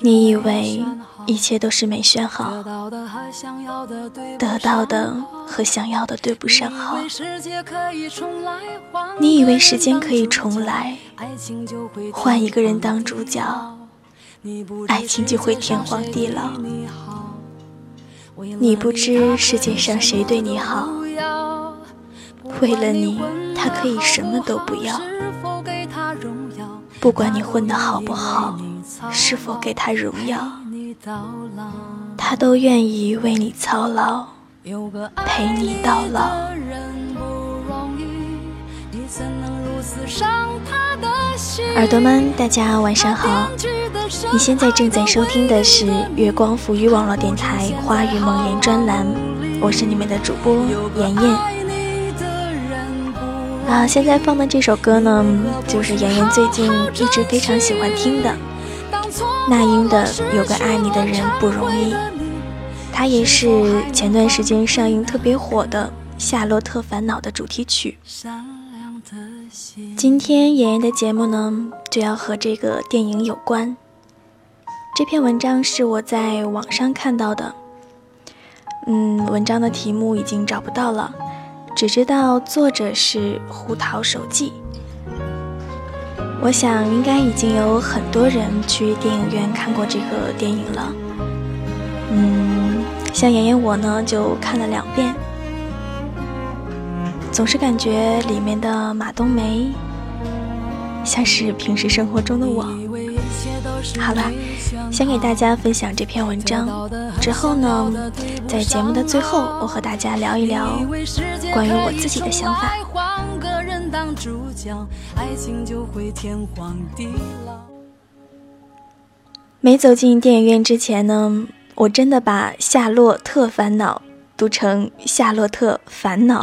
你以为一切都是没选好，得到的和想要的对不上号。你以为时间可以重来，换一个人当主角，爱情就会天荒地老。你不知世界上谁对你好，为了你，他可以什么都不要。不管你混得好不好，是否给他荣耀，他都愿意为你操劳，陪你到老。耳朵们，大家晚上好！你现在正在收听的是月光浮语网络电台《花语梦言》专栏，我是你们的主播妍妍。啊，现在放的这首歌呢，就是妍妍最近一直非常喜欢听的，那英的《有个爱你的人不容易》，它也是前段时间上映特别火的《夏洛特烦恼》的主题曲。今天妍妍的节目呢，就要和这个电影有关。这篇文章是我在网上看到的，嗯，文章的题目已经找不到了。只知道作者是胡桃手记，我想应该已经有很多人去电影院看过这个电影了。嗯，像妍妍我呢就看了两遍，总是感觉里面的马冬梅像是平时生活中的我。好了，先给大家分享这篇文章。之后呢，在节目的最后，我和大家聊一聊关于我自己的想法。当主角，爱情就会天荒地老。没走进电影院之前呢，我真的把《夏洛特烦恼》读成《夏洛特烦恼》，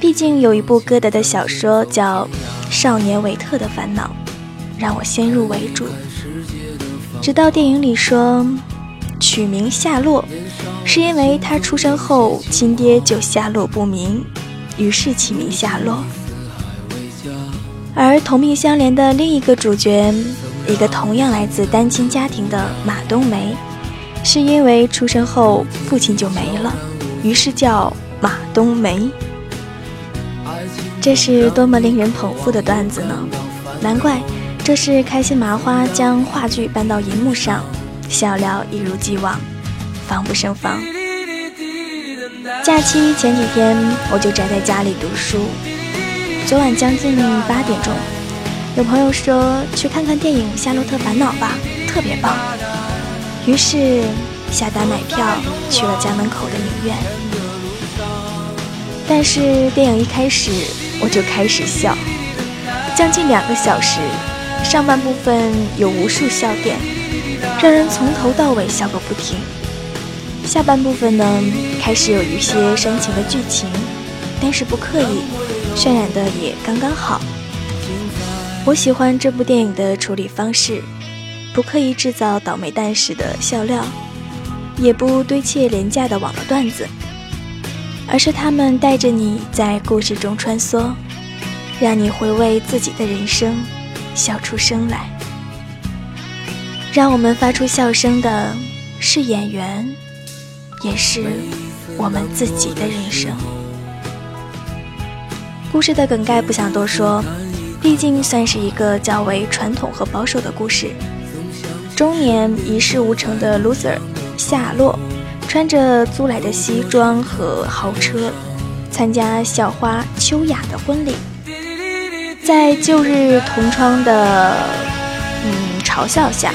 毕竟有一部歌德的小说叫《少年维特的烦恼》，让我先入为主。直到电影里说，取名夏洛，是因为他出生后亲爹就下落不明，于是起名夏洛。而同病相怜的另一个主角，一个同样来自单亲家庭的马冬梅，是因为出生后父亲就没了，于是叫马冬梅。这是多么令人捧腹的段子呢？难怪。这是开心麻花将话剧搬到银幕上，笑料一如既往，防不胜防。假期前几天我就宅在家里读书，昨晚将近八点钟，有朋友说去看看电影《夏洛特烦恼》吧，特别棒。于是下单买票去了家门口的影院，但是电影一开始我就开始笑，将近两个小时。上半部分有无数笑点，让人从头到尾笑个不停。下半部分呢，开始有一些煽情的剧情，但是不刻意，渲染的也刚刚好。我喜欢这部电影的处理方式，不刻意制造倒霉蛋式的笑料，也不堆砌廉价的网络段子，而是他们带着你在故事中穿梭，让你回味自己的人生。笑出声来，让我们发出笑声的是演员，也是我们自己的人生。故事的梗概不想多说，毕竟算是一个较为传统和保守的故事。中年一事无成的 loser 夏洛，穿着租来的西装和豪车，参加校花秋雅的婚礼。在旧日同窗的嗯嘲笑下，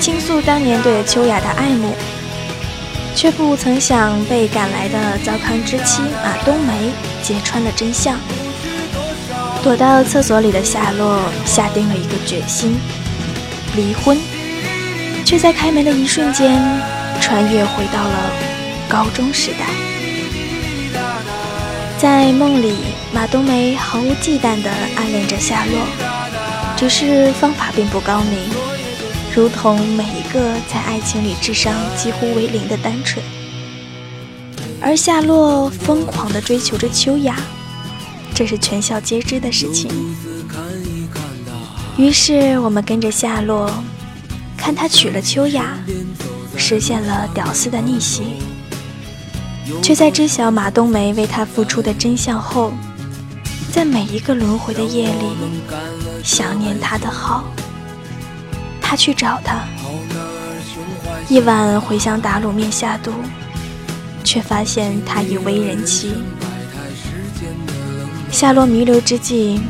倾诉当年对秋雅的爱慕，却不曾想被赶来的糟糠之妻马冬梅揭穿了真相。躲到厕所里的夏洛下定了一个决心：离婚。却在开门的一瞬间，穿越回到了高中时代。在梦里，马冬梅毫无忌惮地暗恋着夏洛，只是方法并不高明，如同每一个在爱情里智商几乎为零的单纯。而夏洛疯狂地追求着秋雅，这是全校皆知的事情。于是我们跟着夏洛，看他娶了秋雅，实现了屌丝的逆袭，却在知晓马冬梅为他付出的真相后，在每一个轮回的夜里，想念他的好。他去找他，一碗茴香打卤面下肚，却发现他已为人妻。夏洛弥留之际，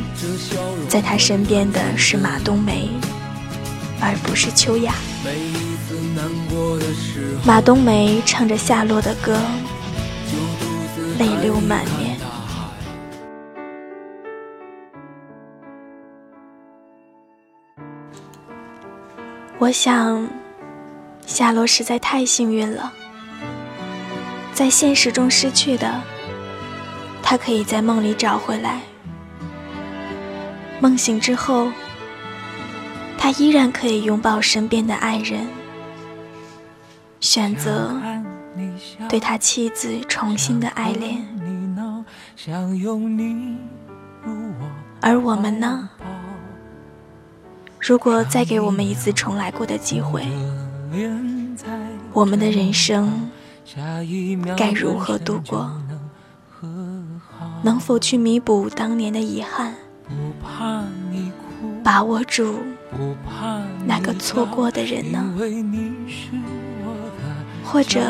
在他身边的是马冬梅，而不是秋雅。马冬梅唱着夏洛的歌，泪流满面。我想，夏洛实在太幸运了，在现实中失去的。他可以在梦里找回来，梦醒之后，他依然可以拥抱身边的爱人，选择对他妻子重新的爱恋。而我们呢？如果再给我们一次重来过的机会，我们的人生该如何度过？能否去弥补当年的遗憾？把握住那个错过的人呢？或者，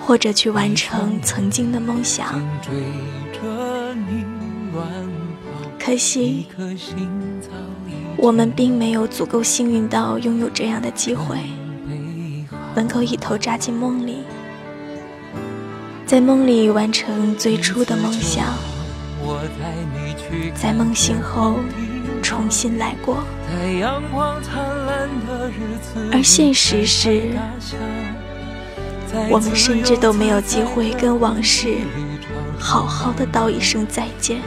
或者去完成曾经的梦想？可惜，我们并没有足够幸运到拥有这样的机会，能够一头扎进梦里。在梦里完成最初的梦想，在梦醒后重新来过。而现实是，我们甚至都没有机会跟往事好好的道一声再见，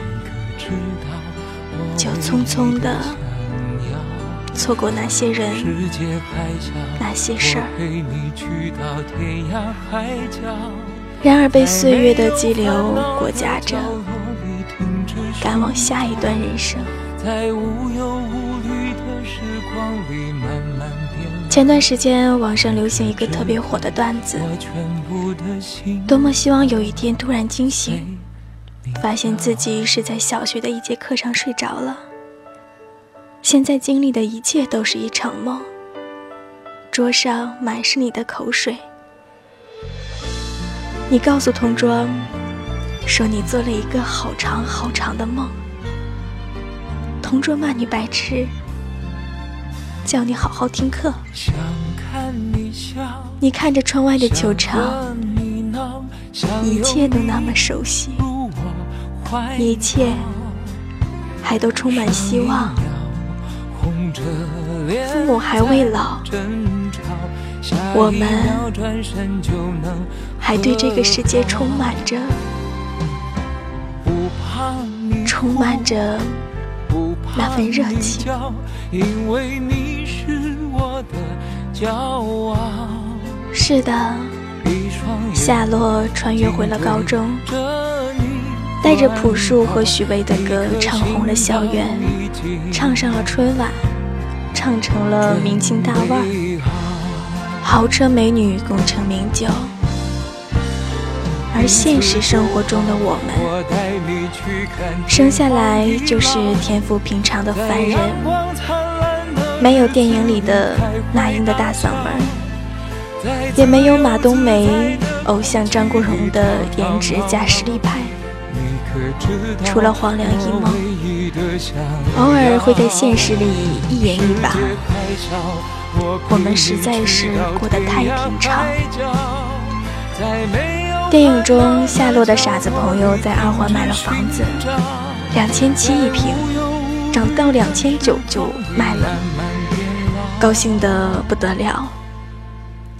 就匆匆的错过那些人、那些事儿。然而被岁月的激流裹挟着，赶往下一段人生。前段时间网上流行一个特别火的段子：多么希望有一天突然惊醒，发现自己是在小学的一节课上睡着了。现在经历的一切都是一场梦。桌上满是你的口水。你告诉同桌，说你做了一个好长好长的梦。同桌骂你白痴，叫你好好听课。你看着窗外的球场，一切都那么熟悉，一切还都充满希望。父母还未老。我们还对这个世界充满着，充满着那份热情。是的，夏洛穿越回了高中，带着朴树和许巍的歌，唱红了校园，唱上了春晚，唱成了明星大腕。豪车美女功成名就，而现实生活中的我们，生下来就是天赋平常的凡人，没有电影里的那英的大嗓门，也没有马冬梅偶像张国荣的颜值加实力派，除了黄粱一梦，偶尔会在现实里一言一把。我们实在是过得太平常。电影中，夏洛的傻子朋友在二环买了房子，两千七一平，涨到两千九就卖了，高兴得不得了。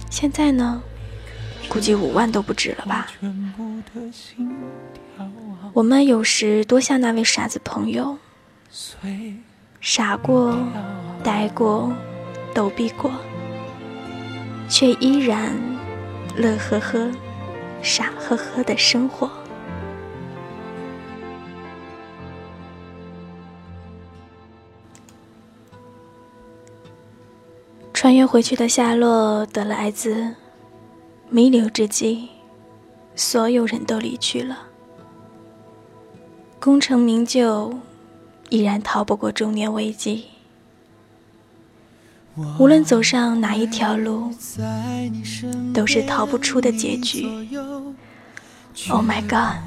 现在呢，估计五万都不止了吧。我们有时多像那位傻子朋友，傻过、呆过、逗逼过，却依然乐呵呵、傻呵呵的生活。穿越回去的夏洛得了艾滋。弥留之际，所有人都离去了。功成名就，依然逃不过中年危机。无论走上哪一条路，都是逃不出的结局。Oh my god！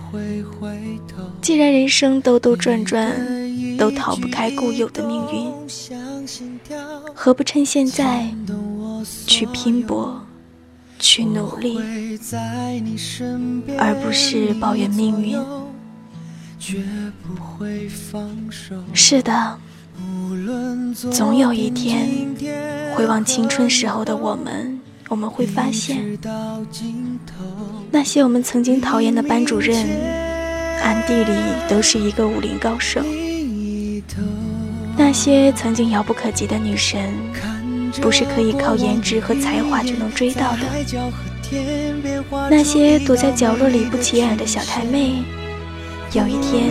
既然人生兜兜转转都逃不开固有的命运，何不趁现在去拼搏、去努力，而不是抱怨命运？是的。总有一天，回望青春时候的我们，我们会发现，那些我们曾经讨厌的班主任，暗地里都是一个武林高手；那些曾经遥不可及的女神，不是可以靠颜值和才华就能追到的；那些躲在角落里不起眼的小太妹，有一天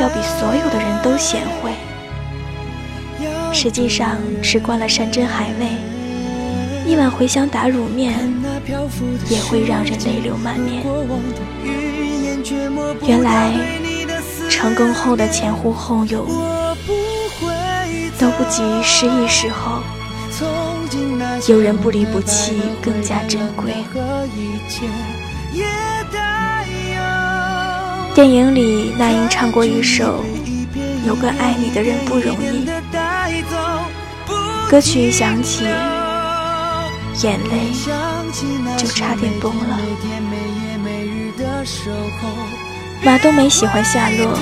要比所有的人都贤惠。实际上，吃惯了山珍海味，一碗茴香打卤面也会让人泪流满面。原来，成功后的前呼后拥都不及失意时候有人不离不弃更加珍贵。电影里，那英唱过一首《有个爱你的人不容易》。歌曲一响起，眼泪就差点崩了。马冬梅喜欢夏洛，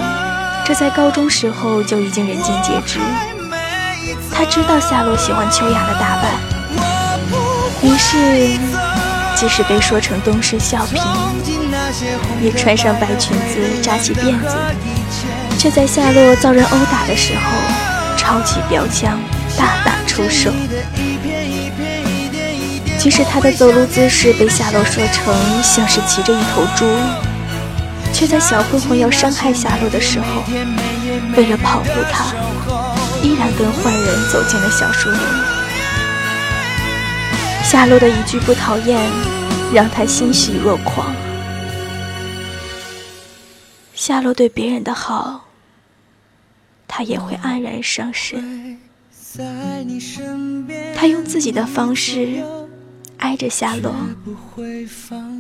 这在高中时候就已经人尽皆知。她知道夏洛喜欢秋雅的打扮，于是即使被说成东施效颦，也穿上白裙子扎起辫子，却在夏洛遭人殴打的时候抄起标枪。大打出手，即使他的走路姿势被夏洛说成像是骑着一头猪，却在小混混要伤害夏洛的时候，为了保护他，依然跟坏人走进了小树林。夏洛的一句不讨厌，让他欣喜若狂。夏洛对别人的好，他也会黯然伤神。他用自己的方式挨着夏洛，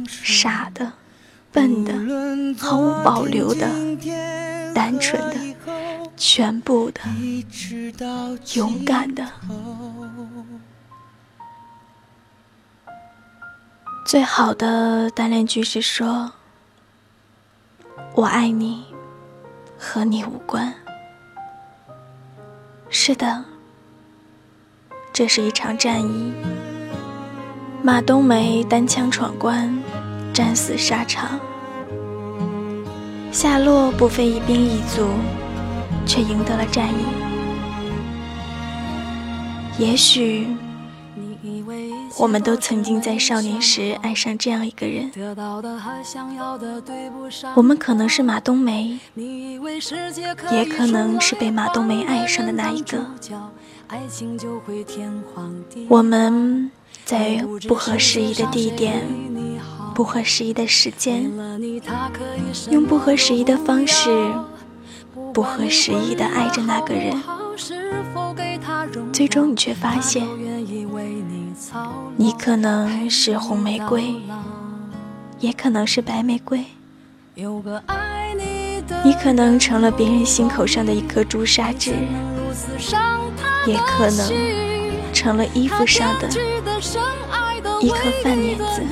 傻的、笨的、毫无保留的、单纯的、全部的、勇敢的。最好的单恋句是说：“我爱你，和你无关。”是的。这是一场战役，马冬梅单枪闯关，战死沙场。夏洛不费一兵一卒，却赢得了战役。也许，我们都曾经在少年时爱上这样一个人。我们可能是马冬梅，也可能是被马冬梅爱上的那一个。我们在不合时宜的地点、不合时宜的时间，用不合时宜的方式、不合时宜的爱着那个人，最终你却发现，你可能是红玫瑰，也可能是白玫瑰，你可能成了别人心口上的一颗朱砂痣。也可能成了衣服上的一颗饭粘子。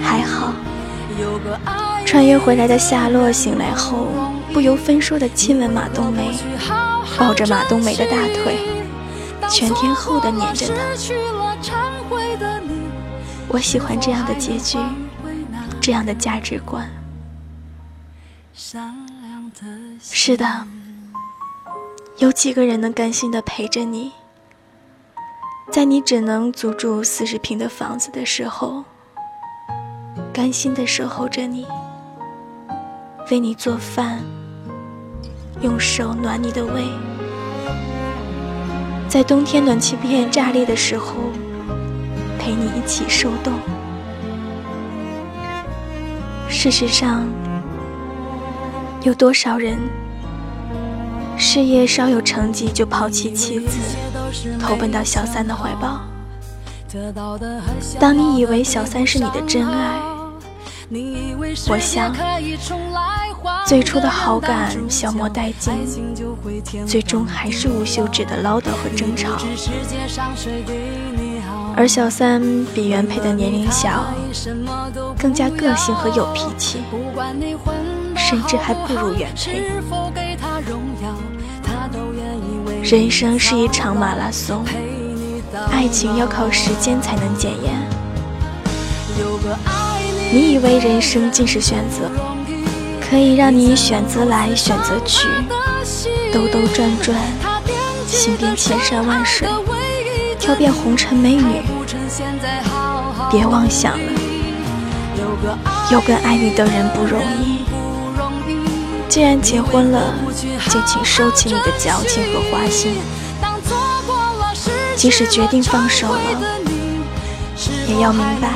还好，穿越回来的夏洛醒来后，不由分说的亲吻马冬梅，抱着马冬梅的大腿，全天候的黏着他。我喜欢这样的结局，这样的价值观。是的。有几个人能甘心的陪着你，在你只能租住四十平的房子的时候，甘心的守候着你，为你做饭，用手暖你的胃，在冬天暖气片炸裂的时候，陪你一起受冻。事实上，有多少人事业稍有成绩就抛弃妻子，投奔到小三的怀抱？当你以为小三是你的真爱，我想，最初的好感消磨殆尽，最终还是无休止的唠叨和争吵。而小三比原配的年龄小，更加个性和有脾气，甚至还不如原配。人生是一场马拉松，爱情要靠时间才能检验。你以为人生尽是选择，可以让你选择来选择去，兜兜转转，行遍千山万水。挑遍红尘美女，别妄想了，有个爱你的人不容易。既然结婚了，就请收起你的矫情和花心。即使决定放手了，也要明白，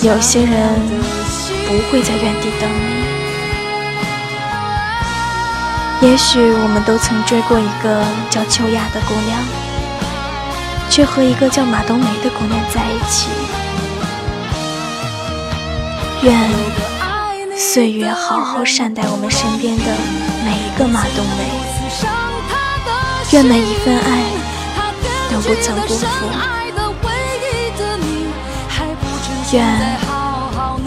有些人不会在原地等你。也许我们都曾追过一个叫秋雅的姑娘。却和一个叫马冬梅的姑娘在一起。愿岁月好好善待我们身边的每一个马冬梅，愿每一份爱都不曾辜负，愿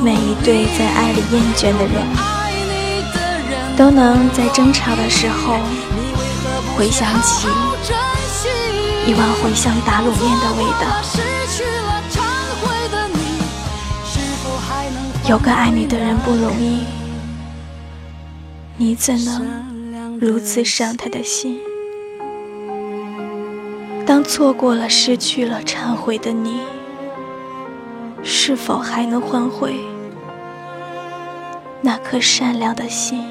每一对在爱里厌倦的人，都能在争吵的时候回想起。一碗茴香打卤面的味道。有个爱你的人不容易，你怎能如此伤他的心？当错过了、失去了、忏悔的你，是否还能换回那颗善良的心？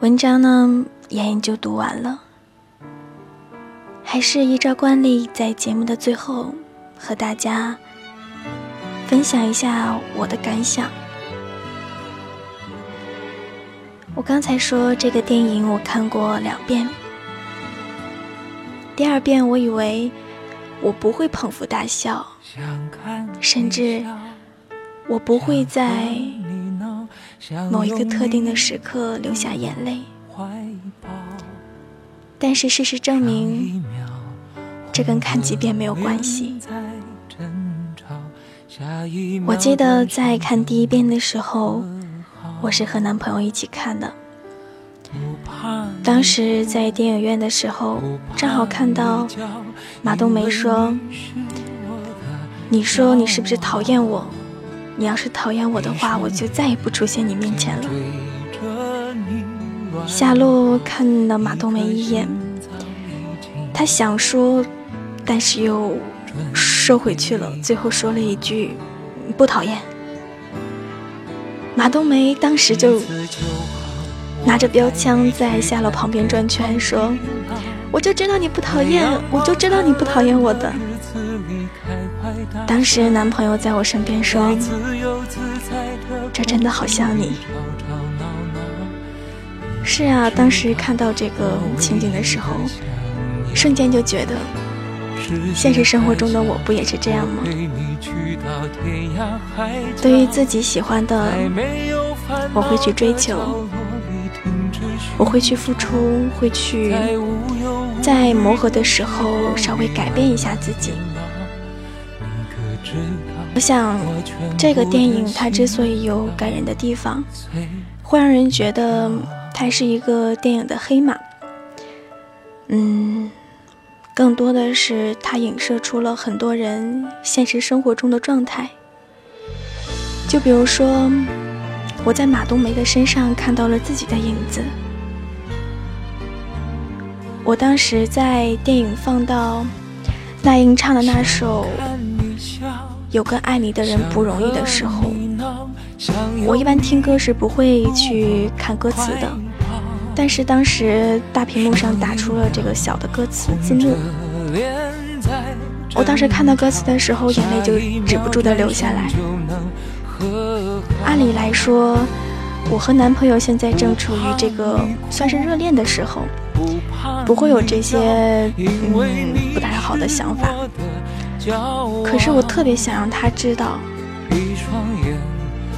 文章呢，妍妍就读完了。还是依照惯例，在节目的最后和大家分享一下我的感想。我刚才说这个电影我看过两遍，第二遍我以为我不会捧腹大笑，甚至我不会在。某一个特定的时刻流下眼泪，但是事实证明，这跟看几遍没有关系。我记得在看第一遍的时候，我是和男朋友一起看的。当时在电影院的时候，正好看到马冬梅说：“你说你是不是讨厌我？”你要是讨厌我的话，我就再也不出现你面前了。夏洛看了马冬梅一眼，他想说，但是又收回去了，最后说了一句：“不讨厌。”马冬梅当时就拿着标枪在下楼旁边转圈，说：“我就知道你不讨厌，我就知道你不讨厌我的。”当时男朋友在我身边说：“这真的好像你。”是啊，当时看到这个情景的时候，瞬间就觉得，现实生活中的我不也是这样吗？对于自己喜欢的，我会去追求，我会去付出，会去在磨合的时候稍微改变一下自己。我想，这个电影它之所以有感人的地方，会让人觉得它是一个电影的黑马。嗯，更多的是它影射出了很多人现实生活中的状态。就比如说，我在马冬梅的身上看到了自己的影子。我当时在电影放到那英唱的那首。有个爱你的人不容易的时候，我一般听歌是不会去看歌词的，但是当时大屏幕上打出了这个小的歌词字幕，我当时看到歌词的时候，眼泪就止不住的流下来。按理来说，我和男朋友现在正处于这个算是热恋的时候，不会有这些嗯不太好的想法。可是我特别想让他知道。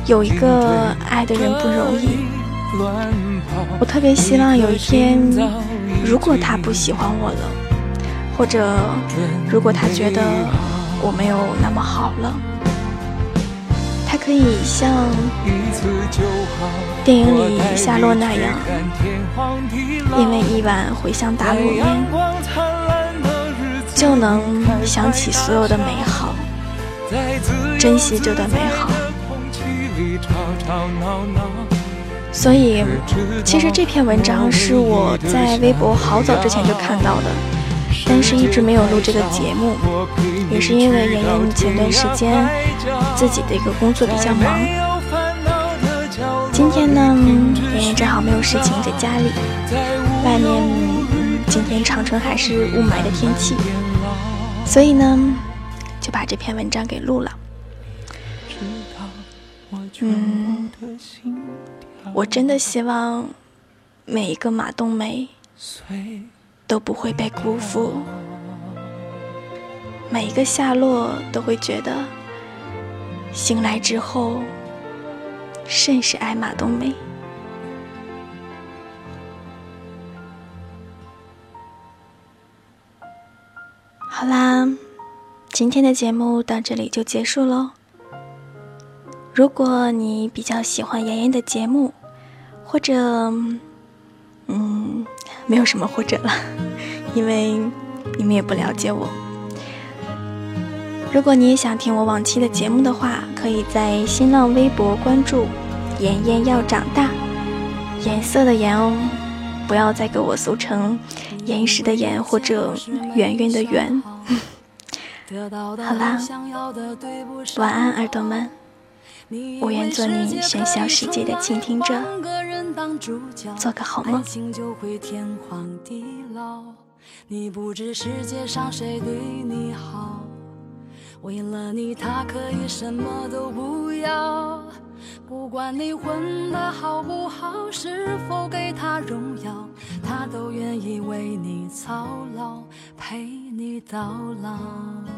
有一个爱的人不容易，我特别希望有一天，如果他不喜欢我了，或者如果他觉得我没有那么好了，可以像电影里夏洛那样，因为一碗茴香打卤面，就能想起所有的美好，珍惜着的美好。所以，其实这篇文章是我在微博好早之前就看到的，但是一直没有录这个节目，也是因为妍妍前段时间自己的一个工作比较忙。今天呢，妍妍正好没有事情在家里，外面今天长春还是雾霾的天气，所以呢，就把这篇文章给录了。嗯，我真的希望每一个马冬梅都不会被辜负，每一个夏洛都会觉得醒来之后甚是爱马冬梅。好啦，今天的节目到这里就结束喽。如果你比较喜欢妍妍的节目，或者，嗯，没有什么或者了，因为你们也不了解我。如果你也想听我往期的节目的话，可以在新浪微博关注“妍妍要长大”，颜色的颜哦，不要再给我搜成“岩石的岩”或者“圆圆的圆”。好啦，晚安，耳朵们。我愿做你喧嚣世界的倾听者，做个好梦。你不知世界上谁对你好，为了你他可以什么都不要。不管你混的好不好，是否给他荣耀，他都愿意为你操劳，陪你到老。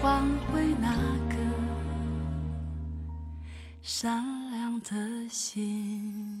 善良的心。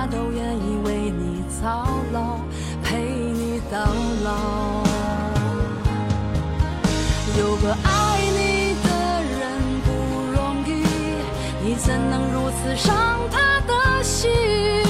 他都愿意为你操劳。陪你到老，有个爱你的人不容易，你怎能如此伤他的心？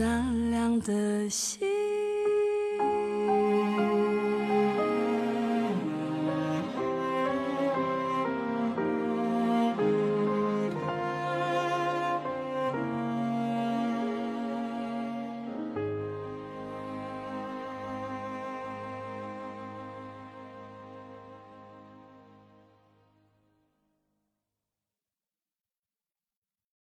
善良的心。